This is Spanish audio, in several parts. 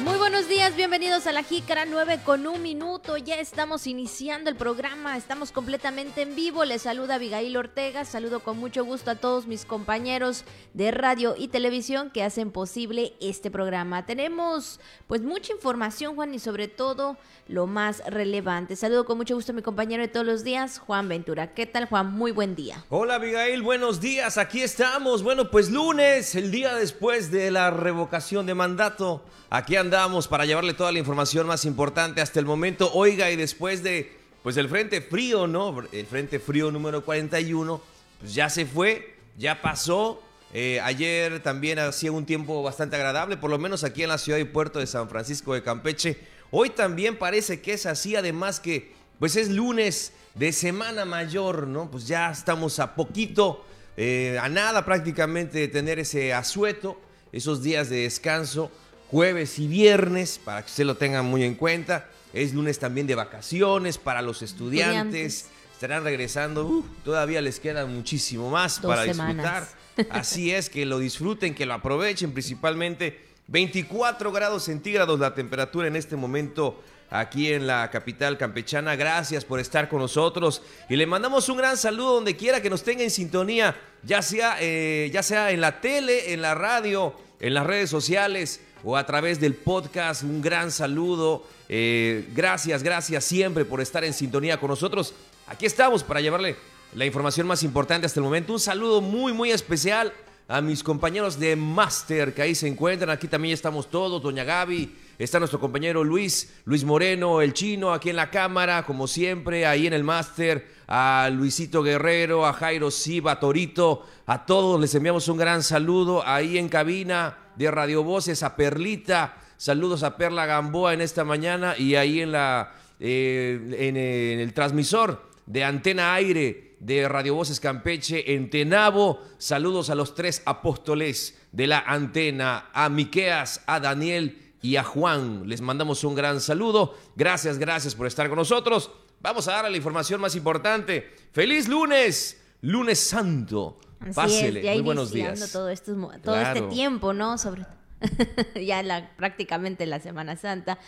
Muy buenos días, bienvenidos a la Jícara 9 con un minuto. Ya estamos iniciando el programa, estamos completamente en vivo. Les saluda Abigail Ortega, saludo con mucho gusto a todos mis compañeros de radio y televisión que hacen posible este programa. Tenemos pues mucha información, Juan, y sobre todo lo más relevante. Saludo con mucho gusto a mi compañero de todos los días, Juan Ventura. ¿Qué tal, Juan? Muy buen día. Hola, Abigail, buenos días. Aquí estamos. Bueno, pues lunes, el día después de la revocación de mandato. Aquí andamos para llevarle toda la información más importante hasta el momento. Oiga, y después de pues el frente frío, ¿no? El frente frío número 41, pues ya se fue, ya pasó. Eh, ayer también hacía un tiempo bastante agradable, por lo menos aquí en la ciudad y puerto de San Francisco de Campeche. Hoy también parece que es así, además que pues es lunes de Semana Mayor, ¿no? Pues ya estamos a poquito, eh, a nada prácticamente de tener ese asueto, esos días de descanso jueves y viernes, para que usted lo tenga muy en cuenta. Es lunes también de vacaciones para los estudiantes. Estarán regresando, todavía les queda muchísimo más para disfrutar. Así es, que lo disfruten, que lo aprovechen, principalmente 24 grados centígrados la temperatura en este momento aquí en la capital campechana. Gracias por estar con nosotros y le mandamos un gran saludo donde quiera que nos tenga en sintonía, ya sea, eh, ya sea en la tele, en la radio, en las redes sociales o a través del podcast. Un gran saludo. Eh, gracias, gracias siempre por estar en sintonía con nosotros. Aquí estamos para llevarle la información más importante hasta el momento. Un saludo muy, muy especial a mis compañeros de Master que ahí se encuentran. Aquí también estamos todos, doña Gaby. Está nuestro compañero Luis, Luis Moreno, el chino, aquí en la cámara, como siempre, ahí en el máster, a Luisito Guerrero, a Jairo Siba, Torito, a todos les enviamos un gran saludo ahí en cabina de Radio Voces, a Perlita, saludos a Perla Gamboa en esta mañana y ahí en, la, eh, en, en el transmisor de Antena Aire de Radio Voces Campeche en Tenabo. Saludos a los tres apóstoles de la antena, a Miqueas, a Daniel y a Juan. Les mandamos un gran saludo. Gracias, gracias por estar con nosotros. Vamos a dar la información más importante. ¡Feliz lunes! Lunes Santo. Pásele. Muy buenos días. Todo, esto, todo este tiempo, ¿no? Sobre ya la, prácticamente la Semana Santa.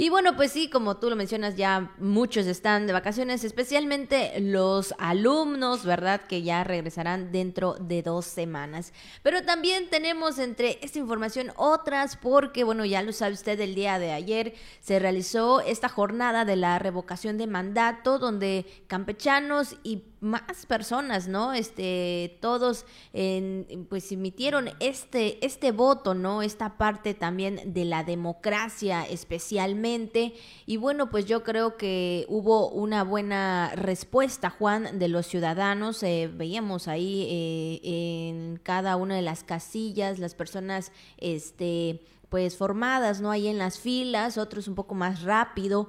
Y bueno, pues sí, como tú lo mencionas, ya muchos están de vacaciones, especialmente los alumnos, ¿verdad? Que ya regresarán dentro de dos semanas. Pero también tenemos entre esta información otras, porque bueno, ya lo sabe usted, el día de ayer se realizó esta jornada de la revocación de mandato, donde campechanos y más personas, ¿no? Este, todos en, pues emitieron este, este voto, ¿no? Esta parte también de la democracia especialmente. Y bueno, pues yo creo que hubo una buena respuesta, Juan, de los ciudadanos. Eh, veíamos ahí eh, en cada una de las casillas las personas, este, pues formadas, ¿no? Ahí en las filas, otros un poco más rápido.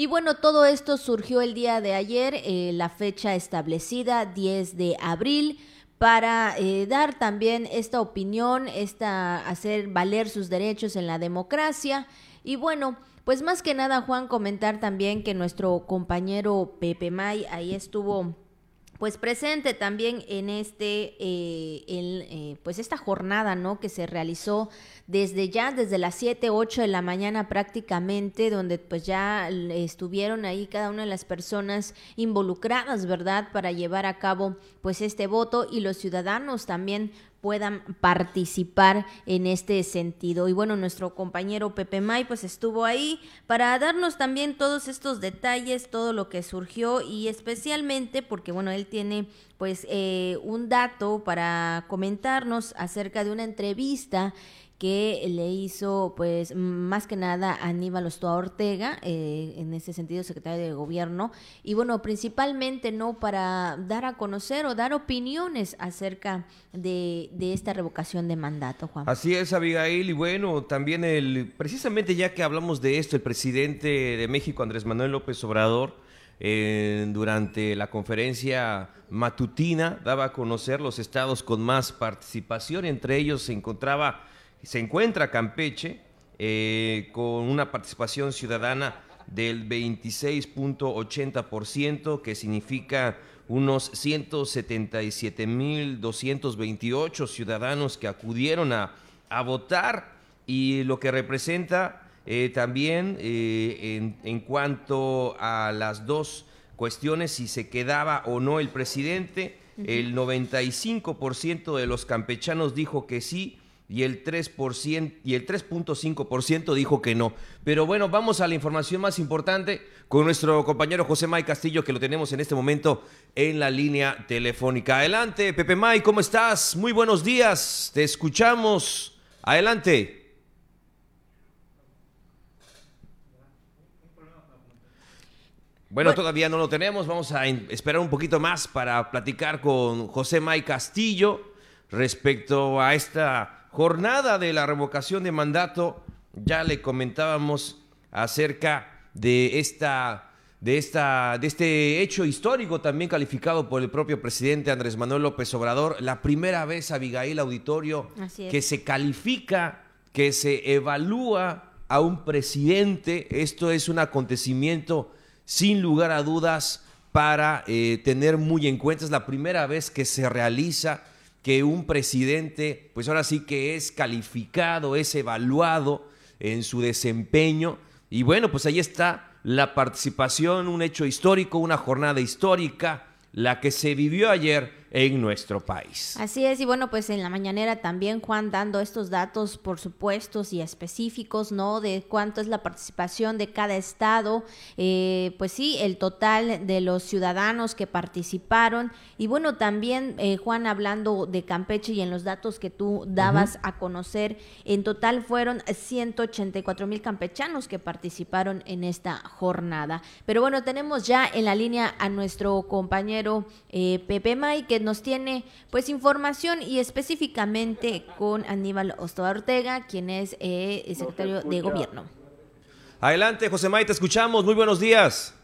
Y bueno, todo esto surgió el día de ayer, eh, la fecha establecida, 10 de abril para eh, dar también esta opinión, esta, hacer valer sus derechos en la democracia. Y bueno, pues más que nada, Juan, comentar también que nuestro compañero Pepe May ahí estuvo pues presente también en este eh, eh, pues esta jornada no que se realizó desde ya desde las 7 8 de la mañana prácticamente donde pues ya estuvieron ahí cada una de las personas involucradas verdad para llevar a cabo pues este voto y los ciudadanos también puedan participar en este sentido. Y bueno, nuestro compañero Pepe May pues estuvo ahí para darnos también todos estos detalles, todo lo que surgió y especialmente porque bueno, él tiene pues eh, un dato para comentarnos acerca de una entrevista que le hizo, pues, más que nada Aníbal Ostoa Ortega, eh, en ese sentido, secretario de Gobierno, y bueno, principalmente, ¿no?, para dar a conocer o dar opiniones acerca de, de esta revocación de mandato, Juan. Así es, Abigail, y bueno, también el, precisamente ya que hablamos de esto, el presidente de México, Andrés Manuel López Obrador, eh, durante la conferencia matutina daba a conocer los estados con más participación, entre ellos se encontraba se encuentra Campeche eh, con una participación ciudadana del 26.80%, que significa unos 177.228 ciudadanos que acudieron a, a votar y lo que representa eh, también en, en cuanto a las dos cuestiones, si se quedaba o no el presidente. El 95% de los campechanos dijo que sí y el 3% y el 3.5% dijo que no. Pero bueno, vamos a la información más importante con nuestro compañero José May Castillo que lo tenemos en este momento en la línea telefónica. Adelante, Pepe May, ¿cómo estás? Muy buenos días. Te escuchamos. Adelante. Bueno, todavía no lo tenemos. Vamos a esperar un poquito más para platicar con José May Castillo respecto a esta jornada de la revocación de mandato. Ya le comentábamos acerca de esta, de esta, de este hecho histórico también calificado por el propio presidente Andrés Manuel López Obrador. La primera vez, Abigail Auditorio, que se califica, que se evalúa a un presidente. Esto es un acontecimiento sin lugar a dudas para eh, tener muy en cuenta. Es la primera vez que se realiza que un presidente, pues ahora sí que es calificado, es evaluado en su desempeño. Y bueno, pues ahí está la participación, un hecho histórico, una jornada histórica, la que se vivió ayer en nuestro país. Así es, y bueno, pues en la mañanera también Juan dando estos datos, por supuestos y específicos, ¿no? De cuánto es la participación de cada estado, eh, pues sí, el total de los ciudadanos que participaron, y bueno, también eh, Juan hablando de Campeche y en los datos que tú dabas a conocer, en total fueron 184 mil campechanos que participaron en esta jornada. Pero bueno, tenemos ya en la línea a nuestro compañero eh, Pepe May, que nos tiene pues información y específicamente con Aníbal Ostoa Ortega, quien es eh, el secretario de gobierno. Adelante, José May, te escuchamos. Muy buenos días.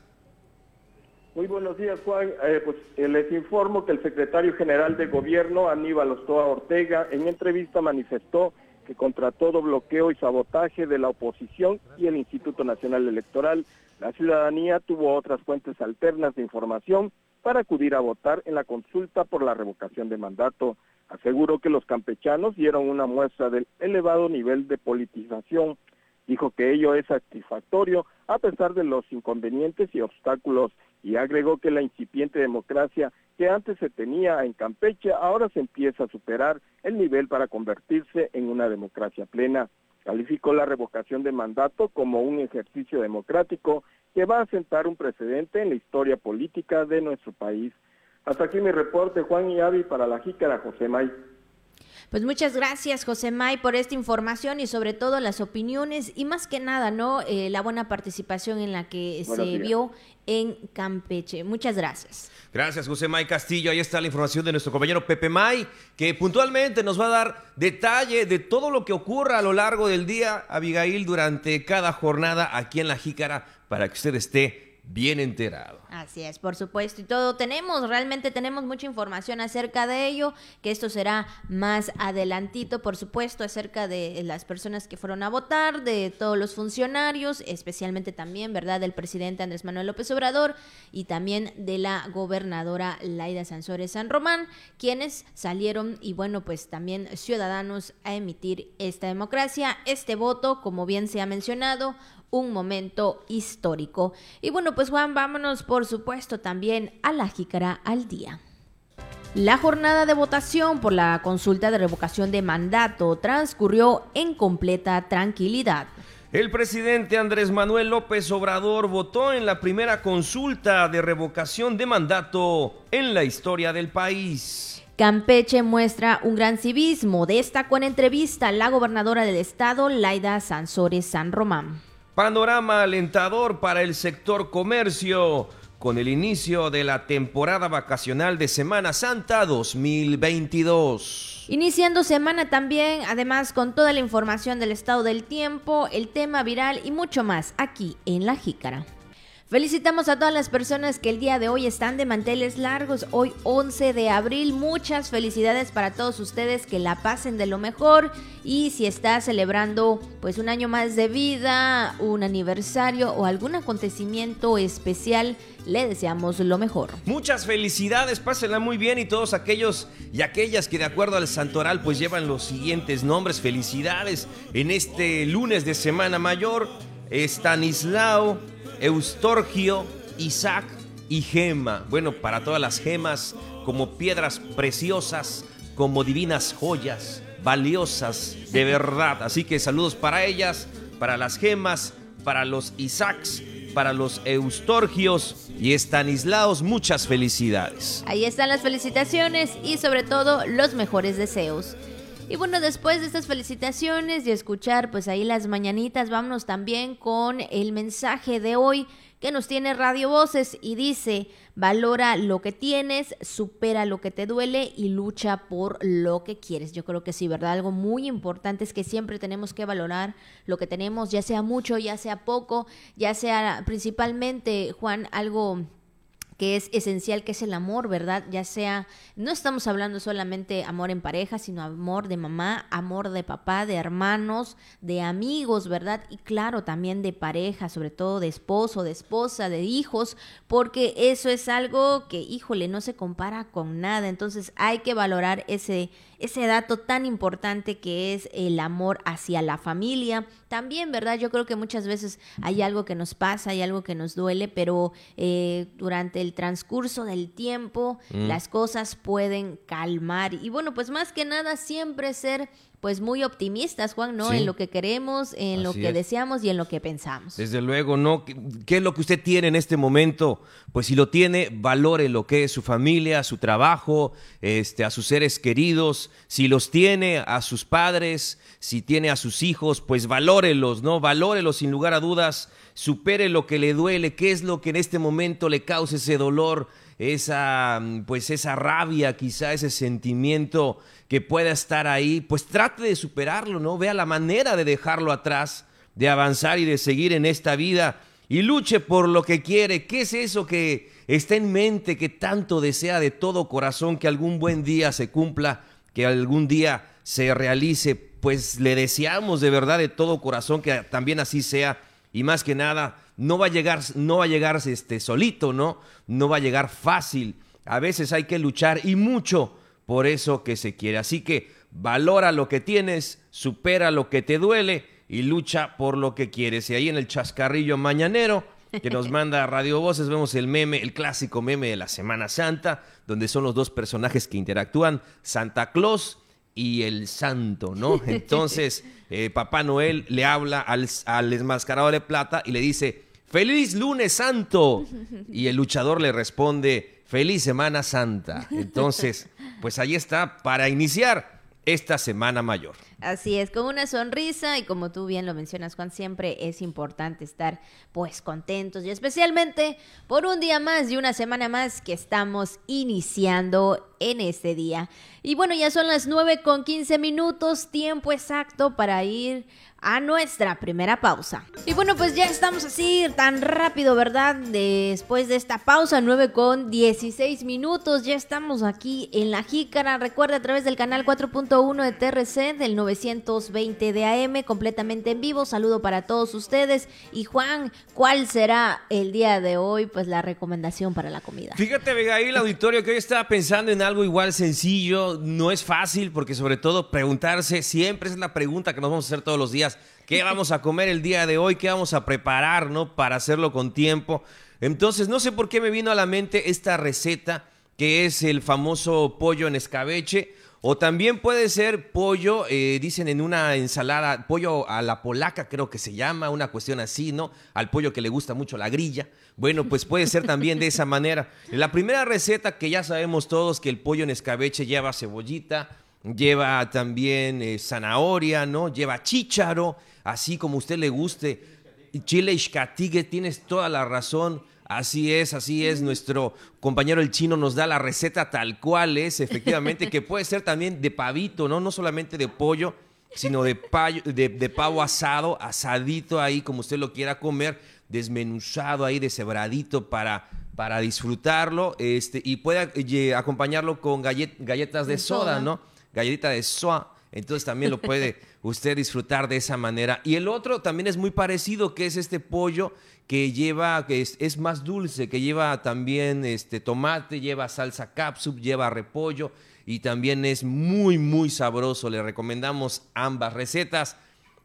Muy buenos días, Juan. Eh, pues eh, les informo que el secretario general de gobierno, Aníbal Ostoa Ortega, en entrevista manifestó que contra todo bloqueo y sabotaje de la oposición y el Instituto Nacional Electoral, la ciudadanía tuvo otras fuentes alternas de información para acudir a votar en la consulta por la revocación de mandato. Aseguró que los campechanos dieron una muestra del elevado nivel de politización. Dijo que ello es satisfactorio a pesar de los inconvenientes y obstáculos y agregó que la incipiente democracia que antes se tenía en Campeche ahora se empieza a superar el nivel para convertirse en una democracia plena. Calificó la revocación de mandato como un ejercicio democrático que va a sentar un precedente en la historia política de nuestro país. Hasta aquí mi reporte, Juan y Avi, para la Jícara José May. Pues muchas gracias, José May, por esta información y sobre todo las opiniones y más que nada, ¿no? Eh, la buena participación en la que se vio en Campeche. Muchas gracias. Gracias, José May Castillo. Ahí está la información de nuestro compañero Pepe May, que puntualmente nos va a dar detalle de todo lo que ocurra a lo largo del día, Abigail, durante cada jornada aquí en La Jícara, para que usted esté bien enterado. Así es, por supuesto. Y todo tenemos, realmente tenemos mucha información acerca de ello, que esto será más adelantito, por supuesto, acerca de las personas que fueron a votar, de todos los funcionarios, especialmente también, ¿verdad?, del presidente Andrés Manuel López Obrador y también de la gobernadora Laida Sansores San Román, quienes salieron y bueno, pues también ciudadanos a emitir esta democracia, este voto, como bien se ha mencionado, un momento histórico. Y bueno, pues Juan, vámonos por supuesto también a la jícara al día. La jornada de votación por la consulta de revocación de mandato transcurrió en completa tranquilidad. El presidente Andrés Manuel López Obrador votó en la primera consulta de revocación de mandato en la historia del país. Campeche muestra un gran civismo, destacó en entrevista la gobernadora del estado, Laida Sansores San Román. Panorama alentador para el sector comercio con el inicio de la temporada vacacional de Semana Santa 2022. Iniciando semana también, además con toda la información del estado del tiempo, el tema viral y mucho más aquí en La Jícara. Felicitamos a todas las personas que el día de hoy están de manteles largos, hoy 11 de abril. Muchas felicidades para todos ustedes, que la pasen de lo mejor. Y si está celebrando pues un año más de vida, un aniversario o algún acontecimiento especial, le deseamos lo mejor. Muchas felicidades, pásenla muy bien. Y todos aquellos y aquellas que de acuerdo al santoral pues llevan los siguientes nombres, felicidades en este lunes de Semana Mayor, Estanislao, Eustorgio, Isaac y Gema. Bueno, para todas las gemas, como piedras preciosas, como divinas joyas, valiosas de verdad. Así que saludos para ellas, para las gemas, para los Isaacs, para los Eustorgios y Estanislaos. Muchas felicidades. Ahí están las felicitaciones y sobre todo los mejores deseos. Y bueno, después de estas felicitaciones y escuchar pues ahí las mañanitas, vámonos también con el mensaje de hoy que nos tiene Radio Voces y dice, valora lo que tienes, supera lo que te duele y lucha por lo que quieres. Yo creo que sí, ¿verdad? Algo muy importante es que siempre tenemos que valorar lo que tenemos, ya sea mucho, ya sea poco, ya sea principalmente, Juan, algo que es esencial, que es el amor, ¿verdad? Ya sea, no estamos hablando solamente amor en pareja, sino amor de mamá, amor de papá, de hermanos, de amigos, ¿verdad? Y claro, también de pareja, sobre todo de esposo, de esposa, de hijos, porque eso es algo que, híjole, no se compara con nada. Entonces hay que valorar ese, ese dato tan importante que es el amor hacia la familia. También, ¿verdad? Yo creo que muchas veces hay algo que nos pasa, hay algo que nos duele, pero eh, durante el transcurso del tiempo mm. las cosas pueden calmar. Y bueno, pues más que nada siempre ser pues muy optimistas, Juan, ¿no? En lo que queremos, en lo que deseamos y en lo que pensamos. Desde luego, ¿no? ¿Qué, es lo que usted tiene en este momento? Pues si lo tiene, valore lo que es su familia, su trabajo, este, a sus seres queridos. Si los tiene a sus padres, si tiene a sus hijos, pues valórelos, ¿no? Valórelos sin lugar a dudas, supere lo que le duele, qué es lo que en este momento le causa ese dolor esa, pues esa rabia, quizá ese sentimiento que pueda estar ahí, pues trate de superarlo, ¿no? Vea la manera de dejarlo atrás, de avanzar y de seguir en esta vida y luche por lo que quiere. ¿Qué es eso que está en mente, que tanto desea de todo corazón que algún buen día se cumpla, que algún día se realice? Pues le deseamos de verdad de todo corazón que también así sea y más que nada no va a llegar, no va a llegar este, solito, ¿no? No va a llegar fácil. A veces hay que luchar y mucho por eso que se quiere. Así que valora lo que tienes, supera lo que te duele y lucha por lo que quieres. Y ahí en el chascarrillo mañanero que nos manda Radio Voces vemos el meme, el clásico meme de la Semana Santa, donde son los dos personajes que interactúan, Santa Claus y el santo, ¿no? Entonces, eh, Papá Noel le habla al, al desmascarado de plata y le dice, feliz lunes santo. Y el luchador le responde, feliz Semana Santa. Entonces, pues ahí está para iniciar esta Semana Mayor. Así es, con una sonrisa y como tú bien lo mencionas, Juan, siempre es importante estar pues contentos y especialmente por un día más y una semana más que estamos iniciando en este día. Y bueno, ya son las 9 con 15 minutos, tiempo exacto para ir a nuestra primera pausa. Y bueno, pues ya estamos así tan rápido, ¿verdad? Después de esta pausa, 9 con 16 minutos, ya estamos aquí en la jícara. Recuerda a través del canal 4.1 de TRC del 920 de AM, completamente en vivo. Saludo para todos ustedes. Y Juan, ¿cuál será el día de hoy? Pues la recomendación para la comida. Fíjate, el auditorio, que hoy estaba pensando en algo igual sencillo. No es fácil, porque sobre todo preguntarse siempre es la pregunta que nos vamos a hacer todos los días ¿Qué vamos a comer el día de hoy? ¿Qué vamos a preparar, no? Para hacerlo con tiempo. Entonces, no sé por qué me vino a la mente esta receta que es el famoso pollo en escabeche. O también puede ser pollo, eh, dicen en una ensalada, pollo a la polaca creo que se llama, una cuestión así, ¿no? Al pollo que le gusta mucho la grilla. Bueno, pues puede ser también de esa manera. La primera receta que ya sabemos todos que el pollo en escabeche lleva cebollita, lleva también eh, zanahoria, ¿no? Lleva chícharo, así como usted le guste. Chile Ixcatique, tienes toda la razón. Así es, así es. Nuestro compañero el chino nos da la receta tal cual es, efectivamente, que puede ser también de pavito, ¿no? No solamente de pollo, sino de, de, pavo asado, asadito ahí, como usted lo quiera comer. desmenuzado ahí, deshebradito para, para disfrutarlo este, y puede eh, acompañarlo con galletas de, soda, ¿no? Galletita de soa. Entonces también lo puede usted disfrutar de esa manera. Y el otro también es muy parecido, que es este pollo que lleva, que es, más dulce, que lleva también este tomate, lleva salsa capsup, lleva repollo y también es muy, muy sabroso. Le recomendamos ambas recetas,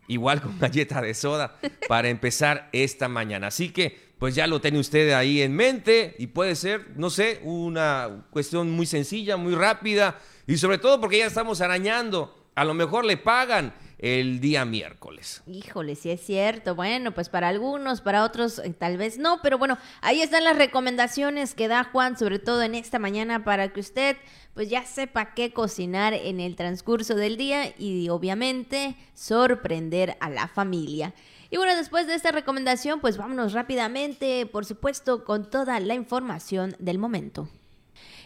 igual con galleta de soda, para empezar esta mañana. Así que, pues ya lo tiene usted ahí en mente y puede ser, no sé, una cuestión muy sencilla, muy rápida y sobre todo porque ya estamos arañando. A lo mejor le pagan el día miércoles. Híjole, sí es cierto. Bueno, pues para algunos, para otros eh, tal vez no, pero bueno, ahí están las recomendaciones que da Juan, sobre todo en esta mañana, para que usted pues ya sepa qué cocinar en el transcurso del día y obviamente sorprender a la familia. Y bueno, después de esta recomendación, pues vámonos rápidamente, por supuesto, con toda la información del momento.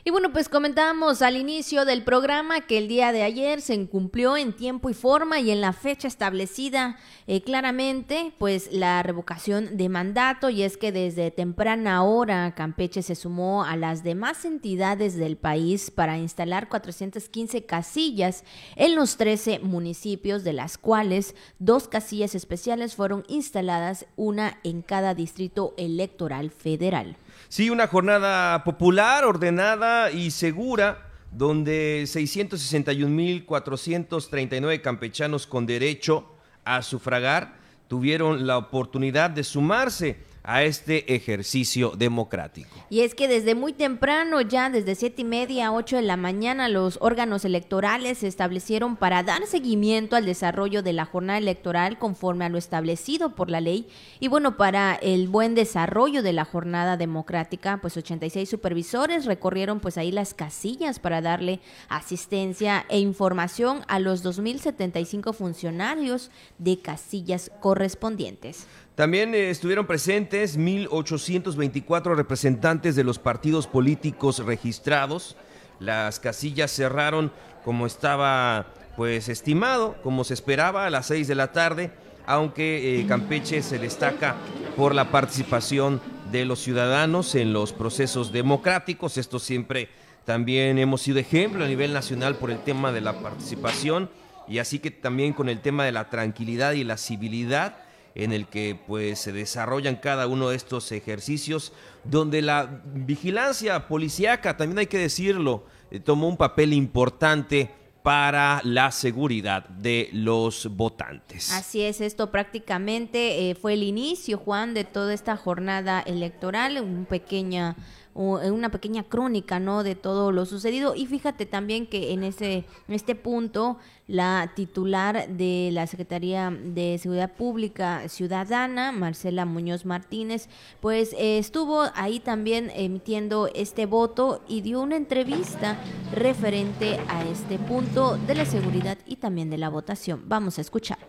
Y bueno, pues comentábamos al inicio del programa que el día de ayer se incumplió en tiempo y forma y en la fecha establecida eh, claramente, pues la revocación de mandato y es que desde temprana hora Campeche se sumó a las demás entidades del país para instalar 415 casillas en los 13 municipios, de las cuales dos casillas especiales fueron instaladas, una en cada distrito electoral federal. Sí, una jornada popular, ordenada y segura, donde 661.439 campechanos con derecho a sufragar tuvieron la oportunidad de sumarse a este ejercicio democrático. Y es que desde muy temprano, ya desde siete y media a ocho de la mañana, los órganos electorales se establecieron para dar seguimiento al desarrollo de la jornada electoral conforme a lo establecido por la ley. Y bueno, para el buen desarrollo de la jornada democrática, pues 86 supervisores recorrieron pues ahí las casillas para darle asistencia e información a los 2.075 funcionarios de casillas correspondientes. También eh, estuvieron presentes 1.824 representantes de los partidos políticos registrados. Las casillas cerraron como estaba pues estimado, como se esperaba, a las 6 de la tarde, aunque eh, Campeche se destaca por la participación de los ciudadanos en los procesos democráticos. Esto siempre también hemos sido ejemplo a nivel nacional por el tema de la participación y así que también con el tema de la tranquilidad y la civilidad en el que pues se desarrollan cada uno de estos ejercicios, donde la vigilancia policíaca, también hay que decirlo, eh, tomó un papel importante para la seguridad de los votantes. Así es, esto prácticamente eh, fue el inicio, Juan, de toda esta jornada electoral, un pequeña una pequeña crónica, ¿no? De todo lo sucedido. Y fíjate también que en ese, este punto, la titular de la Secretaría de Seguridad Pública Ciudadana, Marcela Muñoz Martínez, pues eh, estuvo ahí también emitiendo este voto y dio una entrevista referente a este punto de la seguridad y también de la votación. Vamos a escuchar.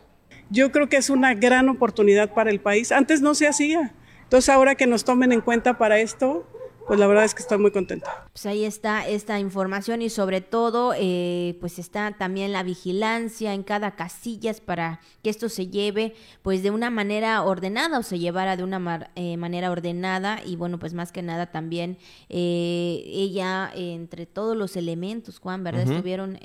Yo creo que es una gran oportunidad para el país. Antes no se hacía. Entonces ahora que nos tomen en cuenta para esto, pues la verdad es que estoy muy contenta. Pues ahí está esta información y sobre todo eh, pues está también la vigilancia en cada casillas para que esto se lleve pues de una manera ordenada o se llevara de una eh, manera ordenada y bueno pues más que nada también eh, ella entre todos los elementos Juan verdad estuvieron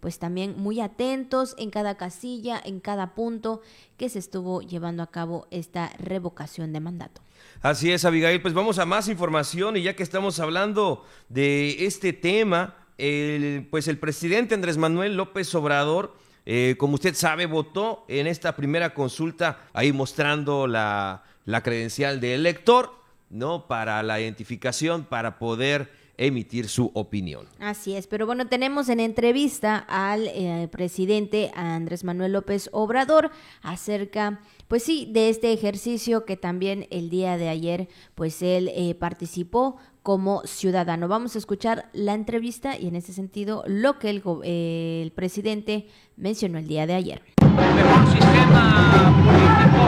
pues también muy atentos en cada casilla en cada punto que se estuvo llevando a cabo esta revocación de mandato. Así es, Abigail. Pues vamos a más información y ya que estamos hablando de este tema, el, pues el presidente Andrés Manuel López Obrador, eh, como usted sabe, votó en esta primera consulta ahí mostrando la, la credencial de elector, ¿no? Para la identificación, para poder emitir su opinión. Así es, pero bueno, tenemos en entrevista al eh, presidente Andrés Manuel López Obrador acerca, pues sí, de este ejercicio que también el día de ayer, pues él eh, participó como ciudadano. Vamos a escuchar la entrevista y en ese sentido lo que el, eh, el presidente mencionó el día de ayer. El mejor sistema político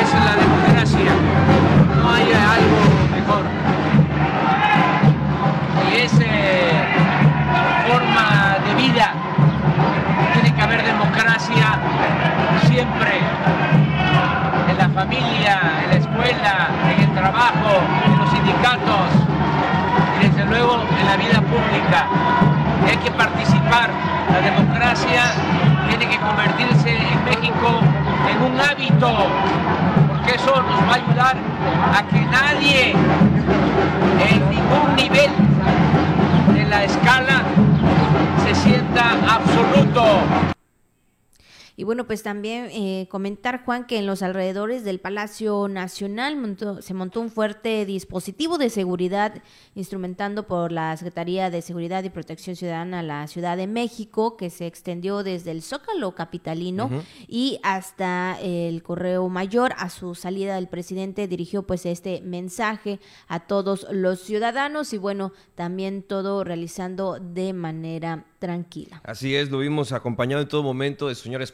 es la democracia. No hay algo mejor Tiene que haber democracia siempre en la familia, en la escuela, en el trabajo, en los sindicatos y desde luego en la vida pública. Hay que participar. La democracia tiene que convertirse en México en un hábito, porque eso nos va a ayudar a que nadie en ningún nivel de la escala se sienta absoluto. Y bueno, pues también eh, comentar, Juan, que en los alrededores del Palacio Nacional se montó un fuerte dispositivo de seguridad instrumentando por la Secretaría de Seguridad y Protección Ciudadana la Ciudad de México, que se extendió desde el Zócalo Capitalino y hasta el Correo Mayor. A su salida, el presidente dirigió pues este mensaje a todos los ciudadanos y bueno, también todo realizando de manera tranquila. Así es, lo vimos acompañado en todo momento de su señora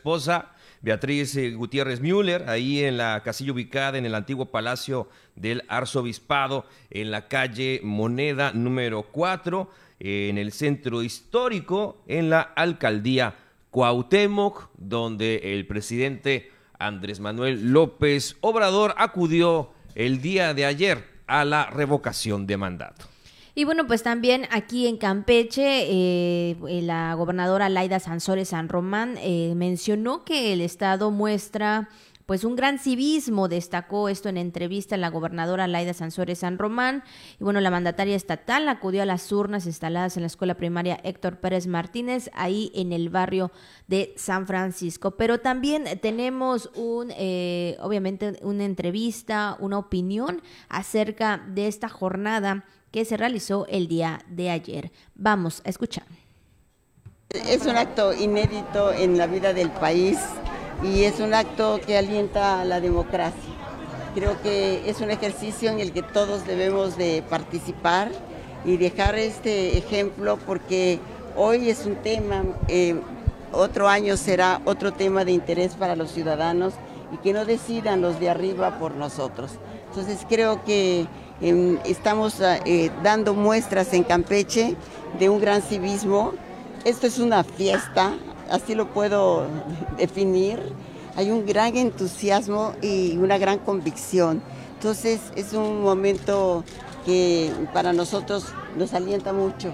Beatriz eh, Gutiérrez Müller, ahí en la casilla ubicada en el antiguo Palacio del Arzobispado, en la calle Moneda número 4, en el centro histórico, en la alcaldía Cuauhtémoc, donde el presidente Andrés Manuel López Obrador acudió el día de ayer a la revocación de mandato. Y bueno, pues también aquí en Campeche, eh, la gobernadora Laida Sansores San Román eh, mencionó que el Estado muestra pues un gran civismo, destacó esto en entrevista a la gobernadora Laida Sansores San Román. Y bueno, la mandataria estatal acudió a las urnas instaladas en la escuela primaria Héctor Pérez Martínez, ahí en el barrio de San Francisco. Pero también tenemos un, eh, obviamente, una entrevista, una opinión acerca de esta jornada que se realizó el día de ayer. Vamos a escuchar. Es un acto inédito en la vida del país y es un acto que alienta a la democracia. Creo que es un ejercicio en el que todos debemos de participar y dejar este ejemplo porque hoy es un tema, eh, otro año será otro tema de interés para los ciudadanos y que no decidan los de arriba por nosotros. Entonces creo que estamos ah, eh, dando muestras en Campeche de un gran civismo. Esto es una fiesta, así lo puedo definir. Hay un gran entusiasmo y una gran convicción. Entonces es un momento que para nosotros nos alienta mucho.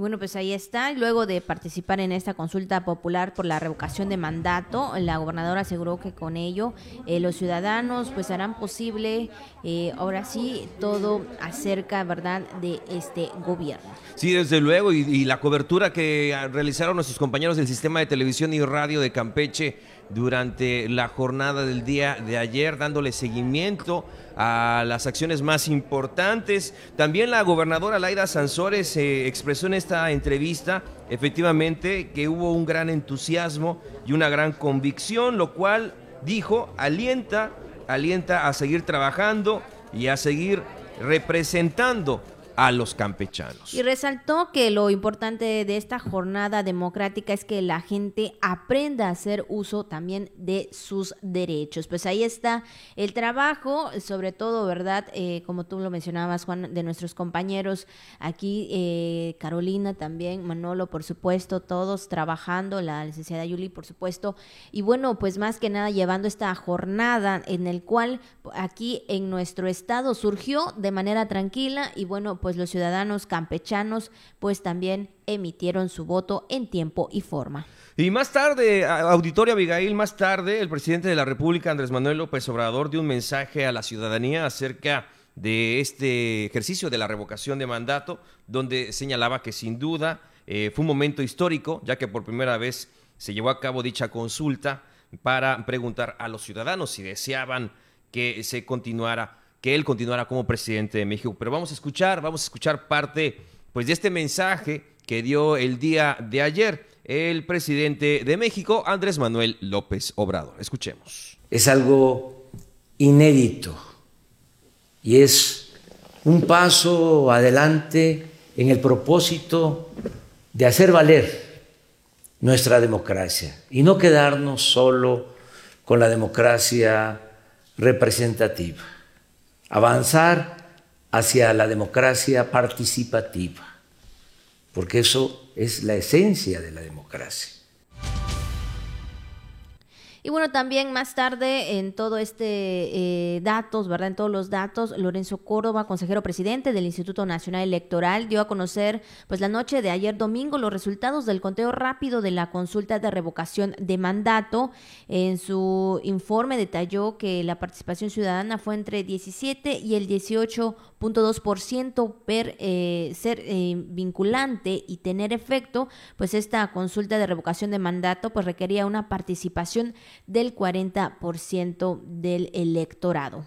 Bueno, pues ahí está. Luego de participar en esta consulta popular por la revocación de mandato, la gobernadora aseguró que con ello eh, los ciudadanos pues harán posible eh, ahora sí todo acerca, ¿verdad?, de este gobierno. Sí, desde luego, y, y la cobertura que realizaron nuestros compañeros del sistema de televisión y radio de Campeche durante la jornada del día de ayer, dándole seguimiento a las acciones más importantes. También la gobernadora Laida Sansores se expresó en esta entrevista efectivamente que hubo un gran entusiasmo y una gran convicción, lo cual dijo alienta, alienta a seguir trabajando y a seguir representando a los campechanos. Y resaltó que lo importante de esta jornada democrática es que la gente aprenda a hacer uso también de sus derechos. Pues ahí está el trabajo, sobre todo, ¿verdad? Eh, como tú lo mencionabas, Juan, de nuestros compañeros aquí, eh, Carolina también, Manolo, por supuesto, todos trabajando, la licenciada Yuli, por supuesto. Y bueno, pues más que nada llevando esta jornada en el cual aquí en nuestro estado surgió de manera tranquila y bueno, pues pues los ciudadanos campechanos pues también emitieron su voto en tiempo y forma. Y más tarde, Auditorio Abigail, más tarde, el presidente de la República, Andrés Manuel López Obrador, dio un mensaje a la ciudadanía acerca de este ejercicio de la revocación de mandato, donde señalaba que sin duda eh, fue un momento histórico, ya que por primera vez se llevó a cabo dicha consulta para preguntar a los ciudadanos si deseaban que se continuara que él continuara como presidente de México. Pero vamos a escuchar, vamos a escuchar parte pues de este mensaje que dio el día de ayer el presidente de México, Andrés Manuel López Obrador. Escuchemos. Es algo inédito y es un paso adelante en el propósito de hacer valer nuestra democracia y no quedarnos solo con la democracia representativa avanzar hacia la democracia participativa, porque eso es la esencia de la democracia. Y bueno, también más tarde en todo este eh, datos, ¿verdad? En todos los datos, Lorenzo Córdoba, consejero presidente del Instituto Nacional Electoral, dio a conocer pues la noche de ayer domingo los resultados del conteo rápido de la consulta de revocación de mandato. En su informe detalló que la participación ciudadana fue entre 17 y el 18.2% per eh, ser eh, vinculante y tener efecto, pues esta consulta de revocación de mandato pues requería una participación del 40% del electorado.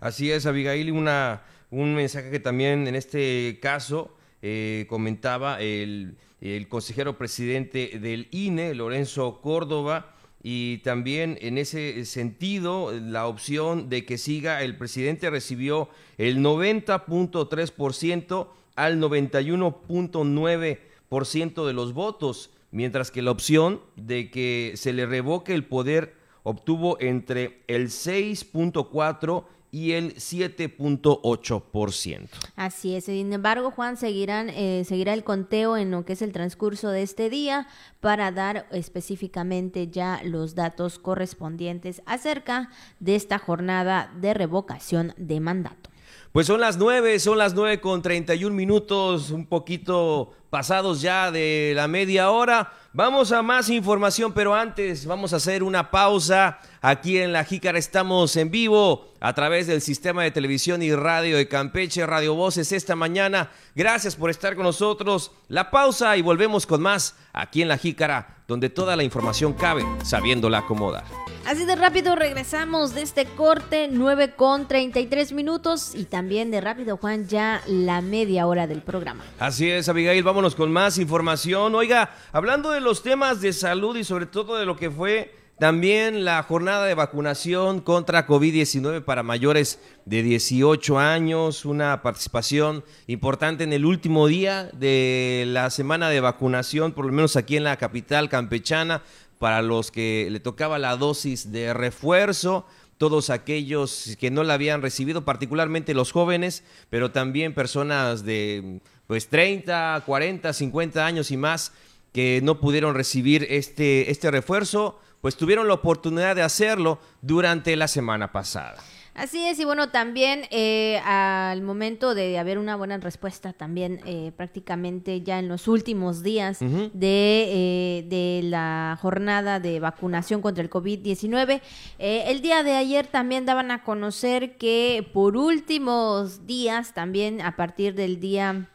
Así es, Abigail, una, un mensaje que también en este caso eh, comentaba el, el consejero presidente del INE, Lorenzo Córdoba, y también en ese sentido la opción de que siga el presidente recibió el 90.3% al 91.9% de los votos mientras que la opción de que se le revoque el poder obtuvo entre el 6.4 y el 7.8%. Así es. Sin embargo, Juan, seguirán, eh, seguirá el conteo en lo que es el transcurso de este día para dar específicamente ya los datos correspondientes acerca de esta jornada de revocación de mandato. Pues son las nueve, son las nueve con 31 minutos, un poquito pasados ya de la media hora. Vamos a más información, pero antes vamos a hacer una pausa. Aquí en La Jícara estamos en vivo a través del sistema de televisión y radio de Campeche, Radio Voces, esta mañana. Gracias por estar con nosotros. La pausa y volvemos con más aquí en La Jícara, donde toda la información cabe sabiéndola acomodar. Así de rápido regresamos de este corte, 9 con 33 minutos y también de rápido, Juan, ya la media hora del programa. Así es, Abigail, con más información. Oiga, hablando de los temas de salud y sobre todo de lo que fue también la jornada de vacunación contra COVID-19 para mayores de 18 años, una participación importante en el último día de la semana de vacunación, por lo menos aquí en la capital campechana para los que le tocaba la dosis de refuerzo, todos aquellos que no la habían recibido, particularmente los jóvenes, pero también personas de pues 30, 40, 50 años y más que no pudieron recibir este, este refuerzo, pues tuvieron la oportunidad de hacerlo durante la semana pasada. Así es, y bueno, también eh, al momento de haber una buena respuesta, también eh, prácticamente ya en los últimos días de, eh, de, la jornada de vacunación contra el COVID-19, el día de ayer también daban a conocer que por últimos días, también a partir del día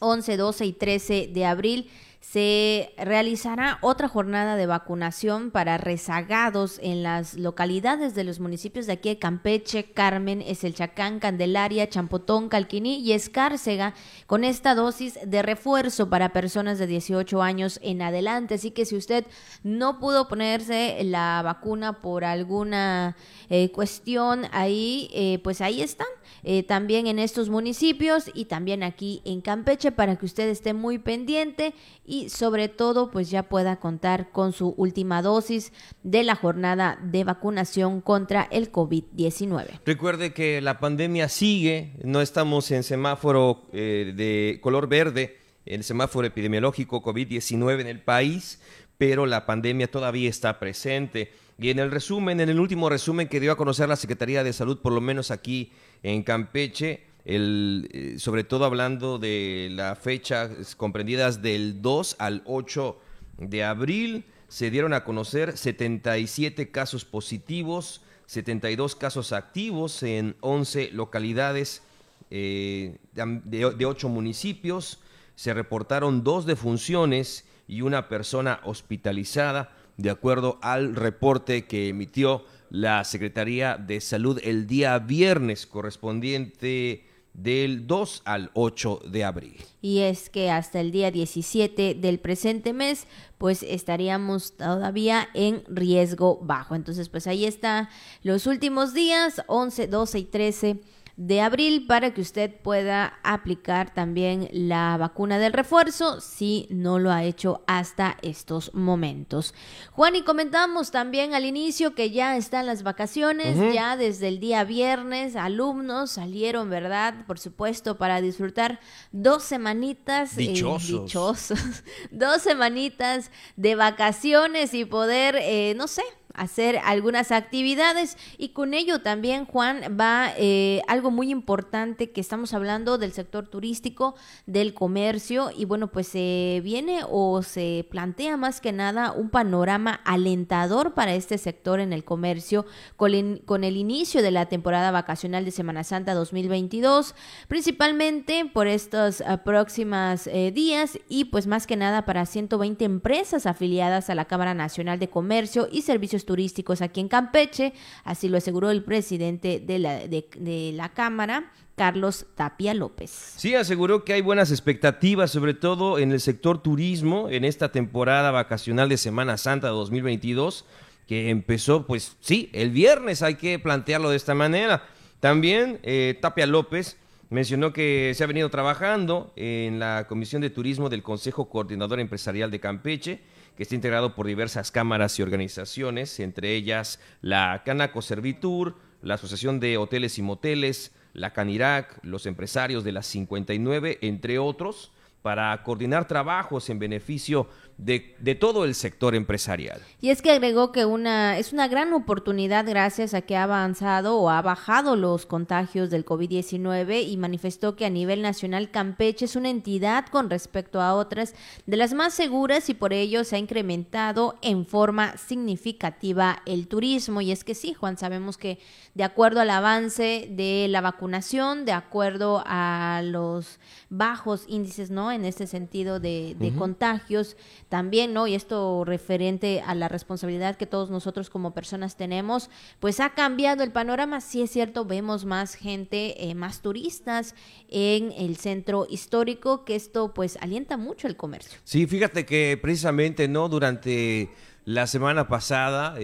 11, 12 y 13 de abril, se realizará otra jornada de vacunación para rezagados en las localidades de los municipios de aquí de Campeche, Carmen, Eselchacán, Candelaria, Champotón, Calquiní y Escárcega con esta dosis de refuerzo para personas de 18 años en adelante. Así que si usted no pudo ponerse la vacuna por alguna eh, cuestión ahí, eh, pues ahí están. Eh, también en estos municipios y también aquí en Campeche para que usted esté muy pendiente y sobre todo pues ya pueda contar con su última dosis de la jornada de vacunación contra el COVID-19. Recuerde que la pandemia sigue, no estamos en semáforo eh, de color verde, el semáforo epidemiológico COVID-19 en el país, pero la pandemia todavía está presente. Y en el resumen, en el último resumen que dio a conocer la Secretaría de Salud, por lo menos aquí en Campeche, el, eh, sobre todo hablando de la fecha comprendidas del 2 al 8 de abril, se dieron a conocer 77 casos positivos, 72 casos activos en 11 localidades eh, de, de 8 municipios. Se reportaron dos defunciones y una persona hospitalizada, de acuerdo al reporte que emitió la Secretaría de Salud el día viernes correspondiente del 2 al 8 de abril. Y es que hasta el día 17 del presente mes, pues estaríamos todavía en riesgo bajo. Entonces, pues ahí está los últimos días, 11, 12 y 13 de abril para que usted pueda aplicar también la vacuna del refuerzo si no lo ha hecho hasta estos momentos. Juan, y comentamos también al inicio que ya están las vacaciones, ya desde el día viernes alumnos salieron, ¿verdad? Por supuesto, para disfrutar dos semanitas. Eh, dichosos. dos semanitas de vacaciones y poder, eh, no sé, hacer algunas actividades. Y con ello también, Juan, va eh, algo muy importante que estamos hablando del sector turístico, del comercio. Y bueno, pues se viene o se plantea más que nada un panorama alentador para este sector en el comercio con, con el inicio de la temporada vacacional de Semana Santa 2022, principalmente por estos uh, próximos eh, días y pues más que nada para 120 empresas afiliadas a la Cámara Nacional de Comercio y Servicios Turísticos aquí en Campeche, así lo aseguró el presidente de la, de, la Cámara, Carlos Tapia López. Sí, aseguró que hay buenas expectativas, sobre todo en el sector turismo, en esta temporada vacacional de Semana Santa 2022, que empezó, pues sí, el viernes, hay que plantearlo de esta manera. También eh, Tapia López mencionó que se ha venido trabajando en la Comisión de Turismo del Consejo Coordinador Empresarial de Campeche, que está integrado por diversas cámaras y organizaciones, entre ellas la Canaco Servitur, la Asociación de Hoteles y Moteles, la Canirac, los empresarios de las 59, entre otros, para coordinar trabajos en beneficio de, todo el sector empresarial. Y es que agregó que una, es una gran oportunidad gracias a que ha avanzado o ha bajado los contagios del COVID-19 y manifestó que a nivel nacional Campeche es una entidad con respecto a otras de las más seguras y por ello se ha incrementado en forma significativa el turismo. Y es que sí, Juan, sabemos que de acuerdo al avance de la vacunación, de acuerdo a los bajos índices, ¿no? En este sentido de, contagios, también, ¿no? Y esto referente a la responsabilidad que todos nosotros como personas tenemos, pues ha cambiado el panorama. Sí es cierto, vemos más gente, eh, más turistas en el centro histórico, que esto pues alienta mucho el comercio. Sí, fíjate que precisamente, ¿no? Durante la semana pasada,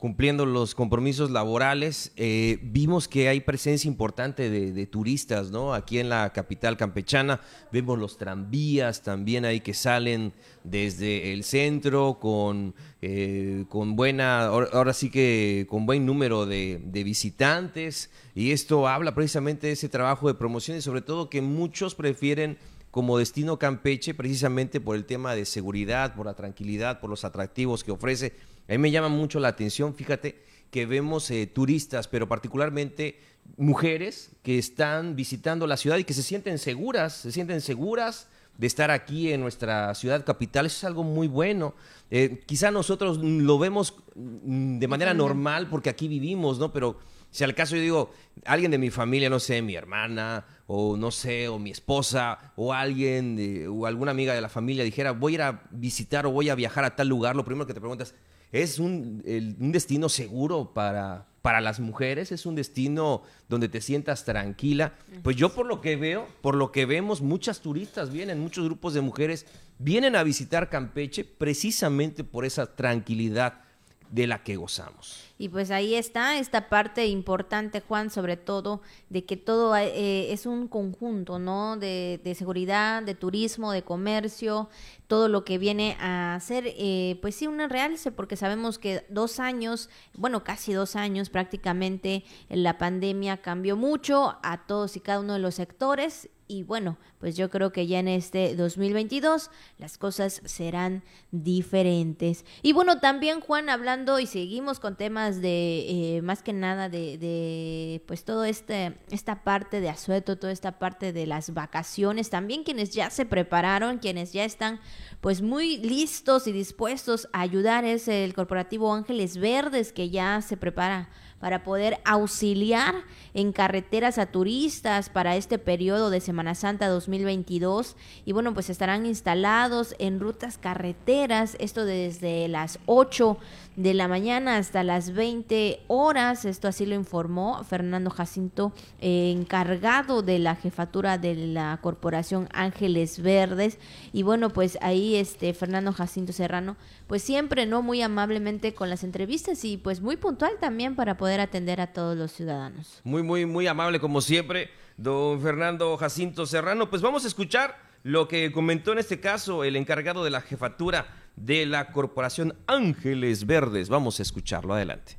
cumpliendo los compromisos laborales, eh, vimos que hay presencia importante de, turistas, ¿no? Aquí en la capital campechana vemos los tranvías también ahí que salen desde el centro con, eh, con buena, ahora sí que con buen número de, de visitantes y esto habla precisamente de ese trabajo de promoción y sobre todo que muchos prefieren como destino Campeche precisamente por el tema de seguridad, por la tranquilidad, por los atractivos que ofrece a mí me llama mucho la atención, fíjate, que vemos eh, turistas, pero particularmente mujeres que están visitando la ciudad y que se sienten seguras, se sienten seguras de estar aquí en nuestra ciudad capital. Eso es algo muy bueno. Eh, quizá nosotros lo vemos mm, de manera normal porque aquí vivimos, ¿no? Pero si al caso yo digo, alguien de mi familia, no sé, mi hermana, o no sé, o mi esposa, o alguien, o alguna amiga de la familia dijera, voy a ir a visitar o voy a viajar a tal lugar, lo primero que te preguntas, es un, destino seguro para, para las mujeres, es un destino donde te sientas tranquila. Pues yo por lo que veo, por lo que vemos, muchas turistas vienen, muchos grupos de mujeres vienen a visitar Campeche precisamente por esa tranquilidad de la que gozamos. Y pues ahí está esta parte importante, Juan, sobre todo de que todo eh, es un conjunto, ¿no? De, de, seguridad, de turismo, de comercio, todo lo que viene a ser, eh, pues sí, un realce, porque sabemos que dos años, bueno, casi dos años prácticamente, la pandemia cambió mucho a todos y cada uno de los sectores y bueno, pues yo creo que ya en este 2022 las cosas serán diferentes. Y bueno, también Juan, hablando y seguimos con temas de, eh, más que nada de, de, pues todo este, esta parte de asueto, toda esta parte de las vacaciones, también quienes ya se prepararon, quienes ya están pues muy listos y dispuestos a ayudar es el corporativo Ángeles Verdes que ya se prepara para poder auxiliar en carreteras a turistas para este periodo de Semana Santa 2022 y bueno pues estarán instalados en rutas carreteras esto desde las 8 de la mañana hasta las 20 horas esto así lo informó Fernando Jacinto eh, encargado de la jefatura de la corporación Ángeles Verdes y bueno pues ahí este Fernando Jacinto Serrano pues siempre no muy amablemente con las entrevistas y pues muy puntual también para poder atender a todos los ciudadanos. Muy, muy, muy amable como siempre, don Fernando Jacinto Serrano. Pues vamos a escuchar lo que comentó en este caso el encargado de la jefatura de la Corporación Ángeles Verdes. Vamos a escucharlo, adelante.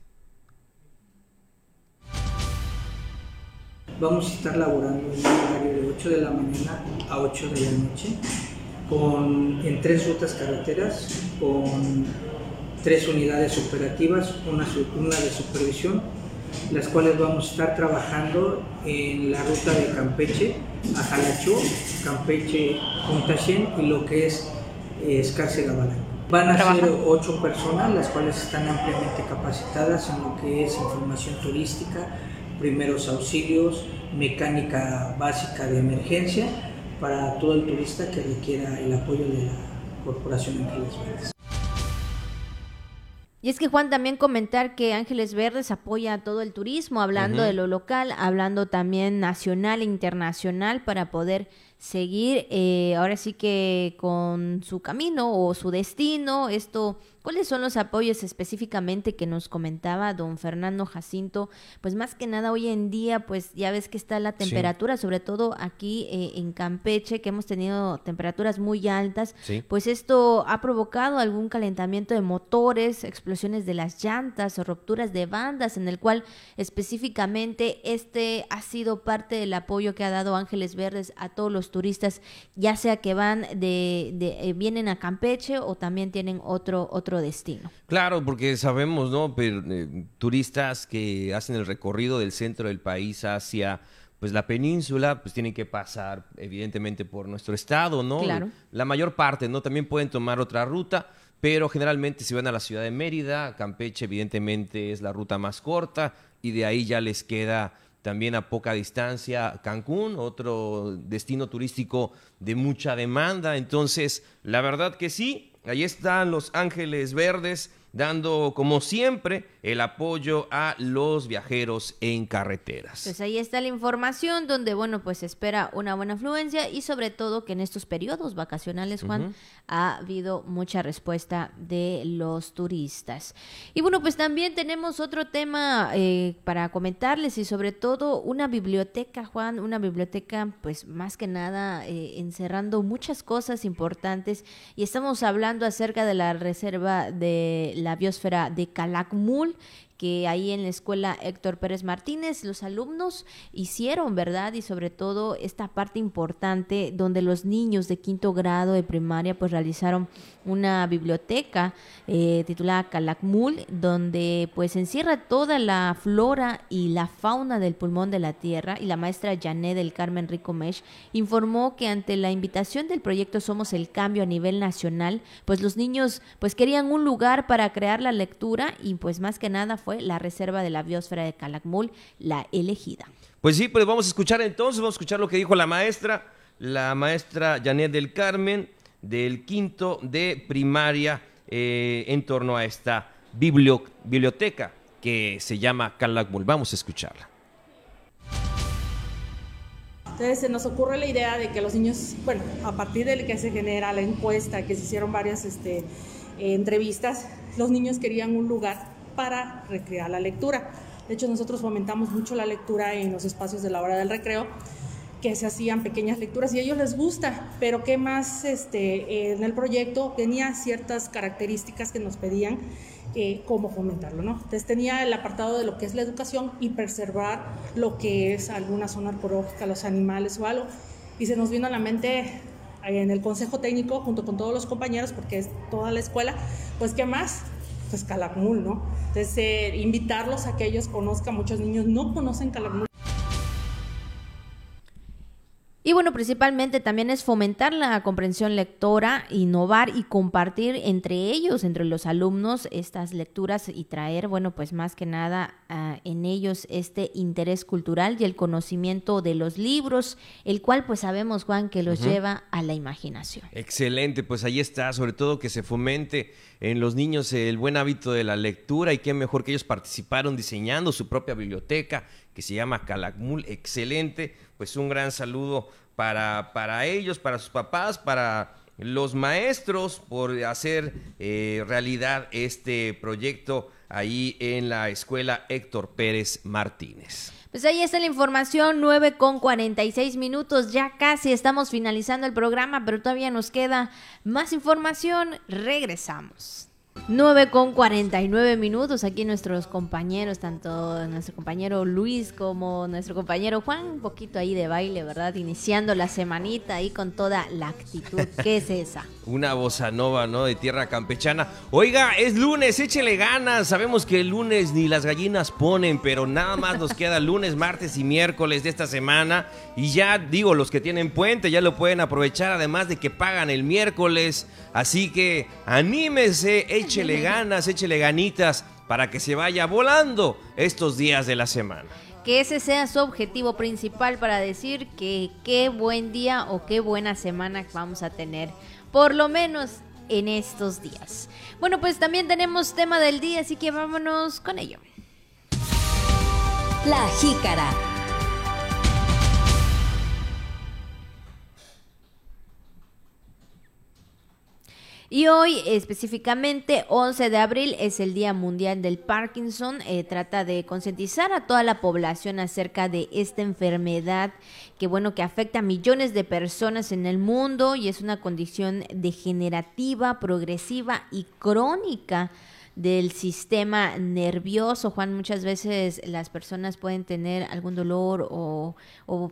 Vamos a estar laborando en un horario de 8 de la mañana a 8 de la noche, con, en tres rutas carreteras, con tres unidades operativas, una, una de supervisión, las cuales vamos a estar trabajando en la ruta de Campeche a Jalachú, Campeche, Puntachen y lo que es eh, Van a ser ocho personas, las cuales están ampliamente capacitadas en lo que es información turística, primeros auxilios, mecánica básica de emergencia para todo el turista que requiera el apoyo de la Corporación Ángeles Verdes. Y es que Juan también comentar que Ángeles Verdes apoya a todo el turismo, hablando de lo local, hablando también nacional e internacional para poder seguir eh, ahora sí que con su camino o su destino. Esto ¿Cuáles son los apoyos específicamente que nos comentaba don Fernando Jacinto? Pues más que nada hoy en día, pues ya ves que está la temperatura, sobre todo aquí eh, en Campeche, que hemos tenido temperaturas muy altas, pues esto ha provocado algún calentamiento de motores, explosiones de las llantas o rupturas de bandas, en el cual específicamente este ha sido parte del apoyo que ha dado Ángeles Verdes a todos los turistas, ya sea que van de, de eh, vienen a Campeche o también tienen otro otro destino. Claro, porque sabemos, ¿no? Eh, turistas que hacen el recorrido del centro del país hacia pues la península, pues tienen que pasar evidentemente por nuestro estado, ¿no? Claro. La mayor parte, ¿no? También pueden tomar otra ruta, pero generalmente si van a la ciudad de Mérida, Campeche evidentemente es la ruta más corta y de ahí ya les queda también a poca distancia Cancún, otro destino turístico de mucha demanda. Entonces, la verdad que sí, Ahí están los Ángeles Verdes dando, como siempre, el apoyo a los viajeros en carreteras. Pues ahí está la información donde, bueno, pues espera una buena afluencia y sobre todo que en estos periodos vacacionales, Juan, ha habido mucha respuesta de los turistas. Y bueno, pues también tenemos otro tema eh, para comentarles y sobre todo una biblioteca, Juan, una biblioteca pues más que nada eh, encerrando muchas cosas importantes y estamos hablando acerca de la reserva de la biosfera de Calakmul que ahí en la escuela Héctor Pérez Martínez los alumnos hicieron, ¿verdad? Y sobre todo esta parte importante donde los niños de quinto grado de primaria pues realizaron una biblioteca eh, titulada Calakmul, donde pues encierra toda la flora y la fauna del pulmón de la tierra y la maestra Janet del Carmen Rico Mesh informó que ante la invitación del proyecto Somos el Cambio a nivel nacional, pues los niños pues querían un lugar para crear la lectura y pues más que nada fue la reserva de la biosfera de Calakmul, la elegida. Pues sí, pues vamos a escuchar entonces, vamos a escuchar lo que dijo la maestra, la maestra Janet del Carmen, del quinto de primaria, eh, en torno a esta biblioteca que se llama Calakmul. Vamos a escucharla. Entonces se nos ocurre la idea de que los niños, bueno, a partir de que se genera la encuesta, que se hicieron varias este, eh, entrevistas, los niños querían un lugar para recrear la lectura. De hecho, nosotros fomentamos mucho la lectura en los espacios de la hora del recreo, que se hacían pequeñas lecturas y a ellos les gusta, pero qué más este, en el proyecto tenía ciertas características que nos pedían eh, cómo fomentarlo, ¿no? Entonces tenía el apartado de lo que es la educación y preservar lo que es alguna zona arqueológica, los animales o algo. Y se nos vino a la mente en el consejo técnico, junto con todos los compañeros, porque es toda la escuela, pues qué más, pues Calakmul, ¿no? Entonces, eh, invitarlos a que ellos conozcan, muchos niños no conocen Calakmul. Y bueno, principalmente también es fomentar la comprensión lectora, innovar y compartir entre ellos, entre los alumnos, estas lecturas y traer, bueno, pues más que nada ah, en ellos este interés cultural y el conocimiento de los libros, el cual pues sabemos, Juan, que los lleva a la imaginación. Excelente, pues ahí está, sobre todo que se fomente en los niños el buen hábito de la lectura y qué mejor que ellos participaron diseñando su propia biblioteca que se llama Calakmul. Excelente, pues un gran saludo para, para ellos, para sus papás, para los maestros por hacer eh, realidad este proyecto ahí en la escuela Héctor Pérez Martínez. Pues ahí está la información, 9 con 46 minutos, ya casi estamos finalizando el programa, pero todavía nos queda más información, regresamos. 9 con 49 minutos. Aquí nuestros compañeros, tanto nuestro compañero Luis como nuestro compañero Juan, un poquito ahí de baile, ¿verdad? Iniciando la semanita ahí con toda la actitud. ¿Qué es esa? Una bossa nova, ¿no? De tierra campechana. Oiga, es lunes, échele ganas. Sabemos que el lunes ni las gallinas ponen, pero nada más nos queda lunes, martes y miércoles de esta semana. Y ya digo, los que tienen puente ya lo pueden aprovechar, además de que pagan el miércoles. Así que anímese, échele ganas, échele ganitas para que se vaya volando estos días de la semana. Que ese sea su objetivo principal para decir que qué buen día o qué buena semana vamos a tener, por lo menos en estos días. Bueno, pues también tenemos tema del día, así que vámonos con ello. La jícara. Y hoy específicamente 11 de abril es el Día Mundial del Parkinson. Eh, trata de concientizar a toda la población acerca de esta enfermedad que bueno que afecta a millones de personas en el mundo y es una condición degenerativa, progresiva y crónica del sistema nervioso. Juan, muchas veces las personas pueden tener algún dolor o,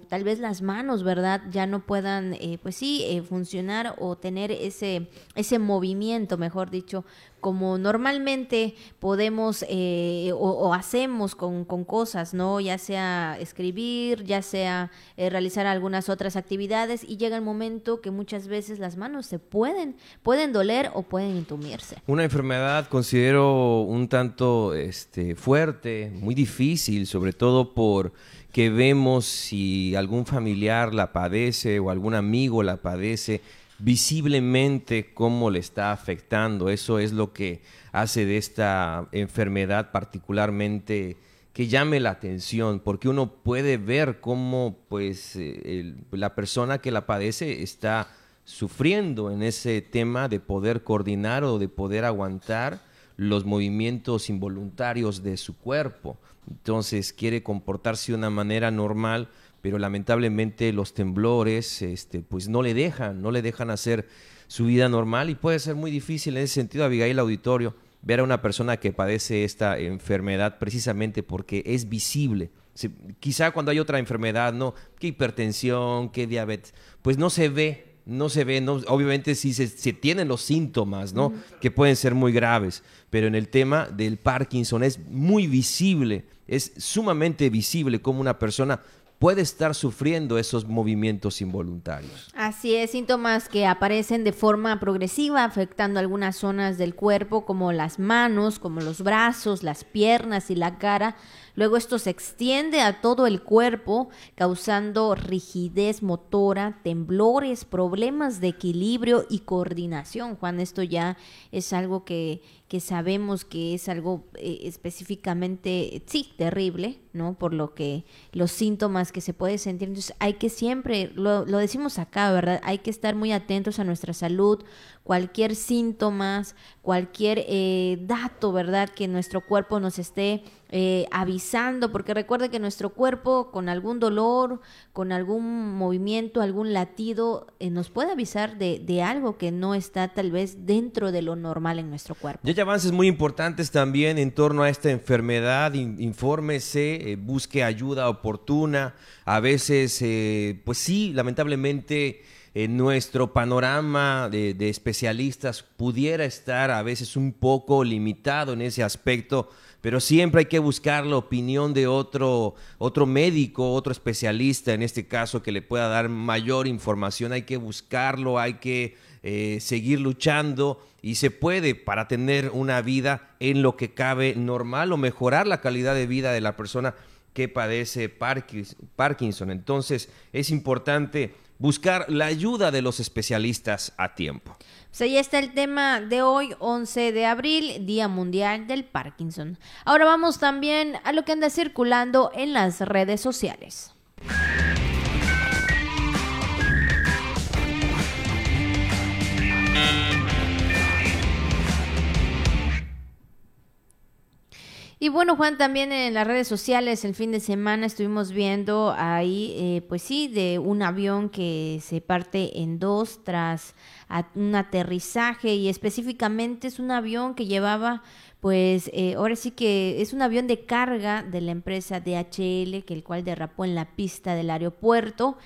tal vez las manos, ¿verdad? Ya no puedan, eh, pues sí, eh, funcionar o tener ese, ese movimiento, mejor dicho, como normalmente podemos eh, o, hacemos con, cosas, ¿no? Ya sea escribir, ya sea eh, realizar algunas otras actividades y llega el momento que muchas veces las manos se pueden, pueden doler o pueden entumirse. Una enfermedad considero un tanto este, fuerte, muy difícil, sobre todo por que vemos si algún familiar la padece o algún amigo la padece visiblemente cómo le está afectando. Eso es lo que hace de esta enfermedad particularmente que llame la atención, porque uno puede ver cómo pues eh, la persona que la padece está sufriendo en ese tema de poder coordinar o de poder aguantar los movimientos involuntarios de su cuerpo. Entonces quiere comportarse de una manera normal, pero lamentablemente los temblores este, pues no le dejan, no le dejan hacer su vida normal y puede ser muy difícil en ese sentido, Abigail Auditorio, ver a una persona que padece esta enfermedad precisamente porque es visible. quizá cuando hay otra enfermedad, ¿no? Que hipertensión, que diabetes, pues no se ve, no se ve, no, obviamente sí se, tienen los síntomas, ¿no? Que pueden ser muy graves, pero en el tema del Parkinson es muy visible, es sumamente visible como una persona puede estar sufriendo esos movimientos involuntarios. Así es, síntomas que aparecen de forma progresiva, afectando algunas zonas del cuerpo, como las manos, como los brazos, las piernas y la cara. Luego esto se extiende a todo el cuerpo, causando rigidez motora, temblores, problemas de equilibrio y coordinación. Juan, esto ya es algo que que sabemos que es algo eh, específicamente, sí, terrible, ¿no? Por lo que los síntomas que se puede sentir. Entonces hay que siempre, lo, lo decimos acá, ¿verdad? Hay que estar muy atentos a nuestra salud, cualquier síntomas, cualquier eh, dato, ¿verdad? Que nuestro cuerpo nos esté eh, avisando, porque recuerde que nuestro cuerpo con algún dolor, con algún movimiento, algún latido, eh, nos puede avisar de, de, algo que no está tal vez dentro de lo normal en nuestro cuerpo. Y hay avances muy importantes también en torno a esta enfermedad, infórmese, busque ayuda oportuna, a veces, pues sí, lamentablemente en nuestro panorama de, especialistas pudiera estar a veces un poco limitado en ese aspecto, pero siempre hay que buscar la opinión de otro, otro médico, otro especialista, en este caso, que le pueda dar mayor información. Hay que buscarlo, hay que eh, seguir luchando y se puede para tener una vida en lo que cabe normal o mejorar la calidad de vida de la persona que padece Parkinson. Entonces es importante buscar la ayuda de los especialistas a tiempo. Pues ahí está el tema de hoy, 11 de abril, Día Mundial del Parkinson. Ahora vamos también a lo que anda circulando en las redes sociales. Y bueno, Juan, también en las redes sociales el fin de semana estuvimos viendo ahí, eh, pues sí, de un avión que se parte en dos tras un aterrizaje y específicamente es un avión que llevaba, pues eh, ahora sí que es un avión de carga de la empresa DHL, que el cual derrapó en la pista del aeropuerto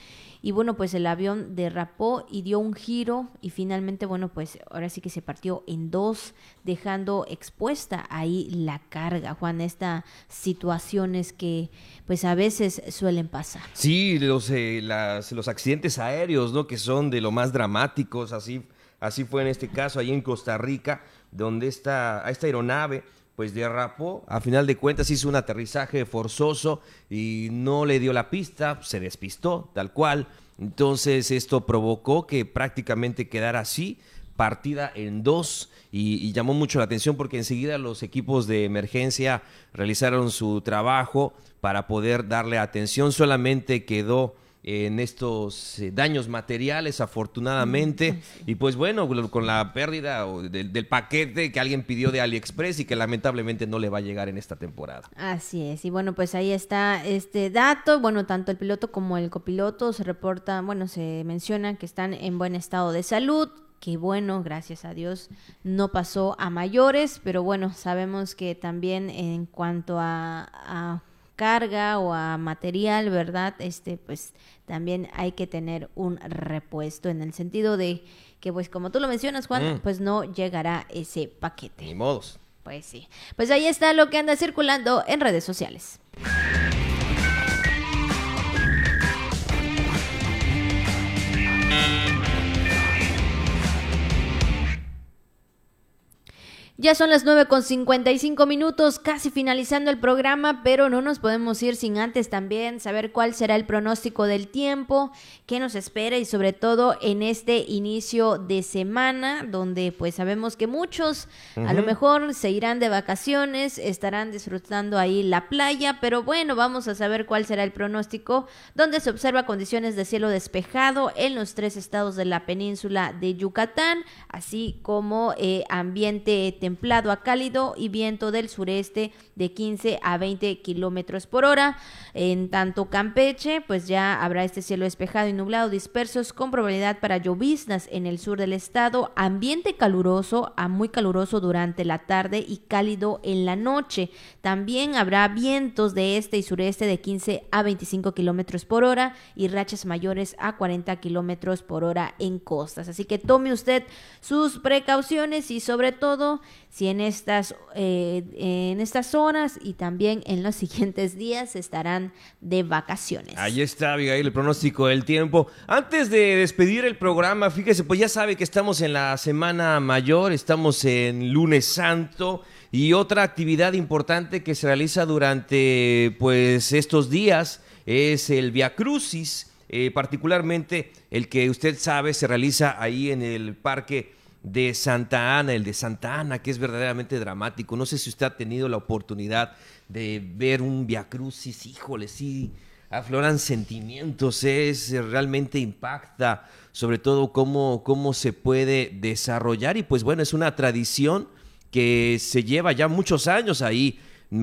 y bueno, pues el avión derrapó y dio un giro y finalmente, bueno, pues ahora sí que se partió en dos, dejando expuesta ahí la carga, Juan, estas situaciones que pues a veces suelen pasar. Sí, los, eh, los accidentes aéreos, ¿no? Que son de lo más dramáticos, así, así fue en este caso, ahí en Costa Rica, donde esta, esta aeronave pues derrapó, a final de cuentas hizo un aterrizaje forzoso y no le dio la pista, se despistó tal cual, entonces esto provocó que prácticamente quedara así, partida en dos y, llamó mucho la atención porque enseguida los equipos de emergencia realizaron su trabajo para poder darle atención, solamente quedó en estos eh, daños materiales, afortunadamente. Y pues bueno, con la pérdida del, paquete que alguien pidió de AliExpress y que lamentablemente no le va a llegar en esta temporada. Así es. Y bueno, pues ahí está este dato. Bueno, tanto el piloto como el copiloto se reporta, bueno, se menciona que están en buen estado de salud. Que bueno, gracias a Dios, no pasó a mayores, pero bueno, sabemos que también en cuanto a carga o a material, ¿verdad? Este, pues también hay que tener un repuesto en el sentido de que, pues como tú lo mencionas, Juan, mm. pues no llegará ese paquete. Ni modos. Pues sí. Pues ahí está lo que anda circulando en redes sociales. Ya son las 9 con 55 minutos, casi finalizando el programa, pero no nos podemos ir sin antes también saber cuál será el pronóstico del tiempo, qué nos espera y sobre todo en este inicio de semana, donde pues sabemos que muchos a lo mejor se irán de vacaciones, estarán disfrutando ahí la playa, pero bueno, vamos a saber cuál será el pronóstico, donde se observa condiciones de cielo despejado en los tres estados de la península de Yucatán, así como eh, ambiente templado a cálido y viento del sureste de 15 a 20 kilómetros por hora. En tanto Campeche, pues ya habrá este cielo despejado y nublado dispersos con probabilidad para lloviznas en el sur del estado, ambiente caluroso a muy caluroso durante la tarde y cálido en la noche. También habrá vientos de este y sureste de 15 a 25 kilómetros por hora y rachas mayores a 40 kilómetros por hora en costas. Así que tome usted sus precauciones y sobre todo si en estas, eh, en estas zonas y también en los siguientes días estarán de vacaciones. Ahí está, Abigail, el pronóstico del tiempo. Antes de despedir el programa, fíjese, pues ya sabe que estamos en la Semana Mayor, estamos en lunes santo. Y otra actividad importante que se realiza durante pues estos días es el Via Crucis, eh, particularmente el que usted sabe se realiza ahí en el Parque de Santa Ana, el de Santa Ana, que es verdaderamente dramático. No sé si usted ha tenido la oportunidad de ver un Via Crucis, híjole, sí, afloran sentimientos, es realmente impacta, sobre todo cómo, cómo se puede desarrollar. Y pues bueno, es una tradición que se lleva ya muchos años ahí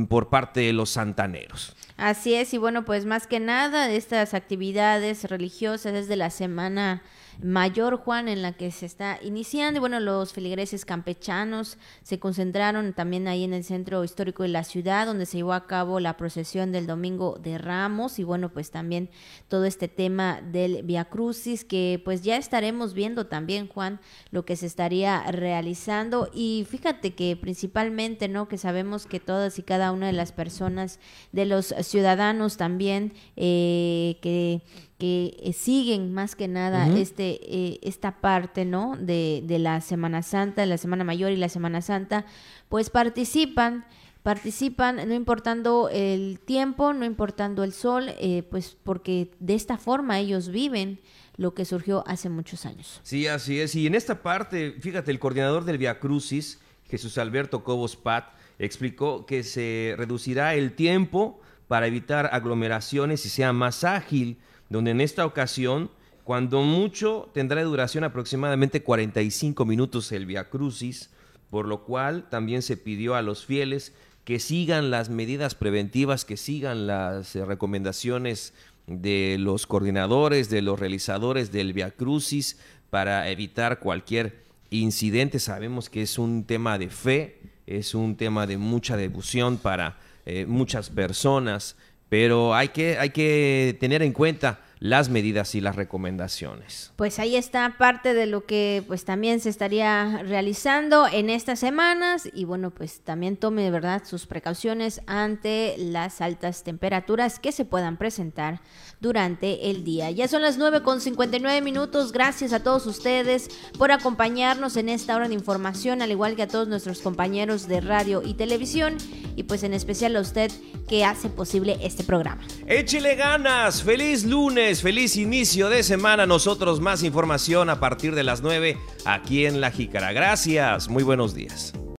por parte de los santaneros. Así es, y bueno, pues más que nada, estas actividades religiosas desde la semana mayor, Juan, en la que se está iniciando. Y bueno, los feligreses campechanos se concentraron también ahí en el centro histórico de la ciudad, donde se llevó a cabo la procesión del Domingo de Ramos. Y bueno, pues también todo este tema del Via Crucis, que pues ya estaremos viendo también, Juan, lo que se estaría realizando. Y fíjate que principalmente, ¿no? Que sabemos que todas y cada una de las personas, de los ciudadanos también, eh, que que eh, siguen más que nada este eh, esta parte no de, de, la Semana Santa, de la Semana Mayor y la Semana Santa, pues participan participan no importando el tiempo, no importando el sol, eh, pues porque de esta forma ellos viven lo que surgió hace muchos años. Sí, así es. Y en esta parte, fíjate, el coordinador del Via Crucis, Jesús Alberto Cobos Pat, explicó que se reducirá el tiempo para evitar aglomeraciones y sea más ágil donde en esta ocasión, cuando mucho, tendrá de duración aproximadamente 45 minutos el Via Crucis, por lo cual también se pidió a los fieles que sigan las medidas preventivas, que sigan las eh, recomendaciones de los coordinadores, de los realizadores del Via Crucis para evitar cualquier incidente. Sabemos que es un tema de fe, es un tema de mucha devoción para eh, muchas personas, pero hay que, hay que tener en cuenta las medidas y las recomendaciones. Pues ahí está parte de lo que pues también se estaría realizando en estas semanas y bueno, pues también tome de verdad sus precauciones ante las altas temperaturas que se puedan presentar durante el día. Ya son las 9 con 59 minutos. Gracias a todos ustedes por acompañarnos en esta hora de información, al igual que a todos nuestros compañeros de radio y televisión y pues en especial a usted que hace posible este programa. Échele ganas, feliz lunes, feliz inicio de semana. Nosotros más información a partir de las 9 aquí en La Jícara. Gracias, muy buenos días.